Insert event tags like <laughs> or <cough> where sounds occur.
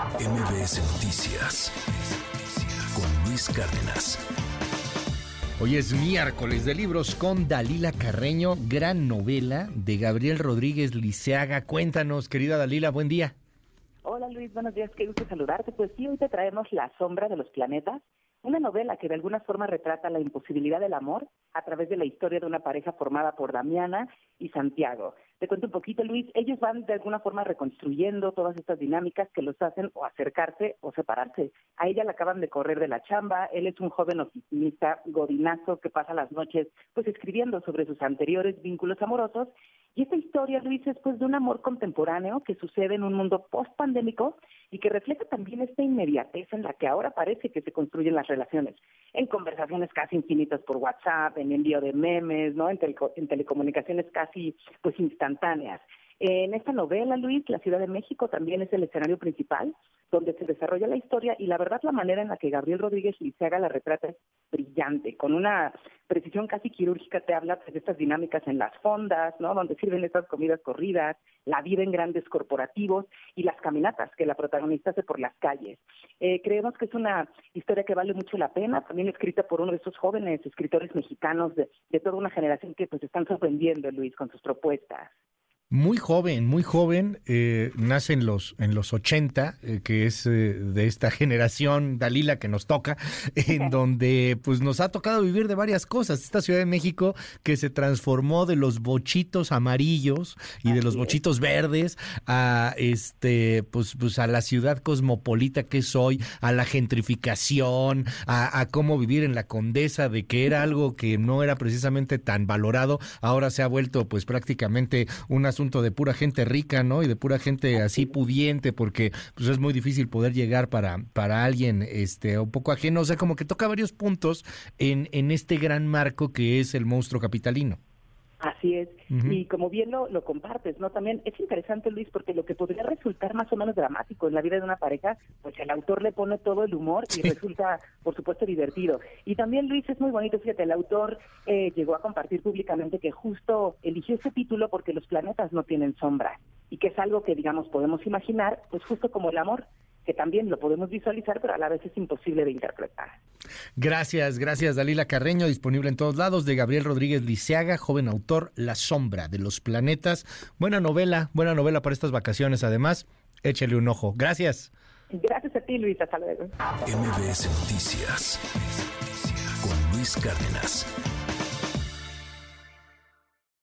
MBS Noticias con Luis Cárdenas. Hoy es miércoles de libros con Dalila Carreño, gran novela de Gabriel Rodríguez Liceaga. Cuéntanos, querida Dalila, buen día. Hola Luis, buenos días, qué gusto saludarte. Pues sí, hoy te traemos La sombra de los planetas, una novela que de alguna forma retrata la imposibilidad del amor a través de la historia de una pareja formada por Damiana y Santiago. Te cuento un poquito, Luis. Ellos van de alguna forma reconstruyendo todas estas dinámicas que los hacen o acercarse o separarse. A ella la acaban de correr de la chamba. Él es un joven oficinista godinazo que pasa las noches pues escribiendo sobre sus anteriores vínculos amorosos y esta historia, Luis, es pues de un amor contemporáneo que sucede en un mundo post-pandémico y que refleja también esta inmediatez en la que ahora parece que se construyen las relaciones, en conversaciones casi infinitas por WhatsApp, en envío de memes, ¿no? En, en telecomunicaciones casi pues instantáneas. En esta novela, Luis, la Ciudad de México también es el escenario principal donde se desarrolla la historia y la verdad la manera en la que Gabriel Rodríguez Liceaga la retrata es brillante, con una precisión casi quirúrgica te habla pues, de estas dinámicas en las fondas, ¿no? Donde sirven estas comidas corridas, la vida en grandes corporativos y las caminatas que la protagonista hace por las calles. Eh, creemos que es una historia que vale mucho la pena, también escrita por uno de esos jóvenes escritores mexicanos de, de toda una generación que pues están sorprendiendo, Luis, con sus propuestas muy joven, muy joven, eh, nace en los, en los 80, eh, que es eh, de esta generación, Dalila, que nos toca, <laughs> en donde pues nos ha tocado vivir de varias cosas. Esta Ciudad de México que se transformó de los bochitos amarillos y de los bochitos verdes a este, pues, pues a la ciudad cosmopolita que es hoy, a la gentrificación, a, a cómo vivir en la condesa, de que era algo que no era precisamente tan valorado, ahora se ha vuelto pues prácticamente una asunto de pura gente rica, ¿no? Y de pura gente así pudiente, porque pues es muy difícil poder llegar para, para alguien este un poco ajeno. O sea, como que toca varios puntos en, en este gran marco que es el monstruo capitalino. Así es. Y como bien lo, lo compartes, ¿no? También es interesante, Luis, porque lo que podría resultar más o menos dramático en la vida de una pareja, pues el autor le pone todo el humor y resulta, por supuesto, divertido. Y también, Luis, es muy bonito, fíjate, el autor eh, llegó a compartir públicamente que justo eligió este título porque los planetas no tienen sombra y que es algo que, digamos, podemos imaginar, pues justo como el amor, que también lo podemos visualizar, pero a la vez es imposible de interpretar. Gracias, gracias Dalila Carreño, disponible en todos lados, de Gabriel Rodríguez Liceaga, joven autor, La sombra de los planetas. Buena novela, buena novela para estas vacaciones, además, échale un ojo. Gracias. Gracias a ti, Luis, hasta luego. MBS Noticias con Luis Cárdenas.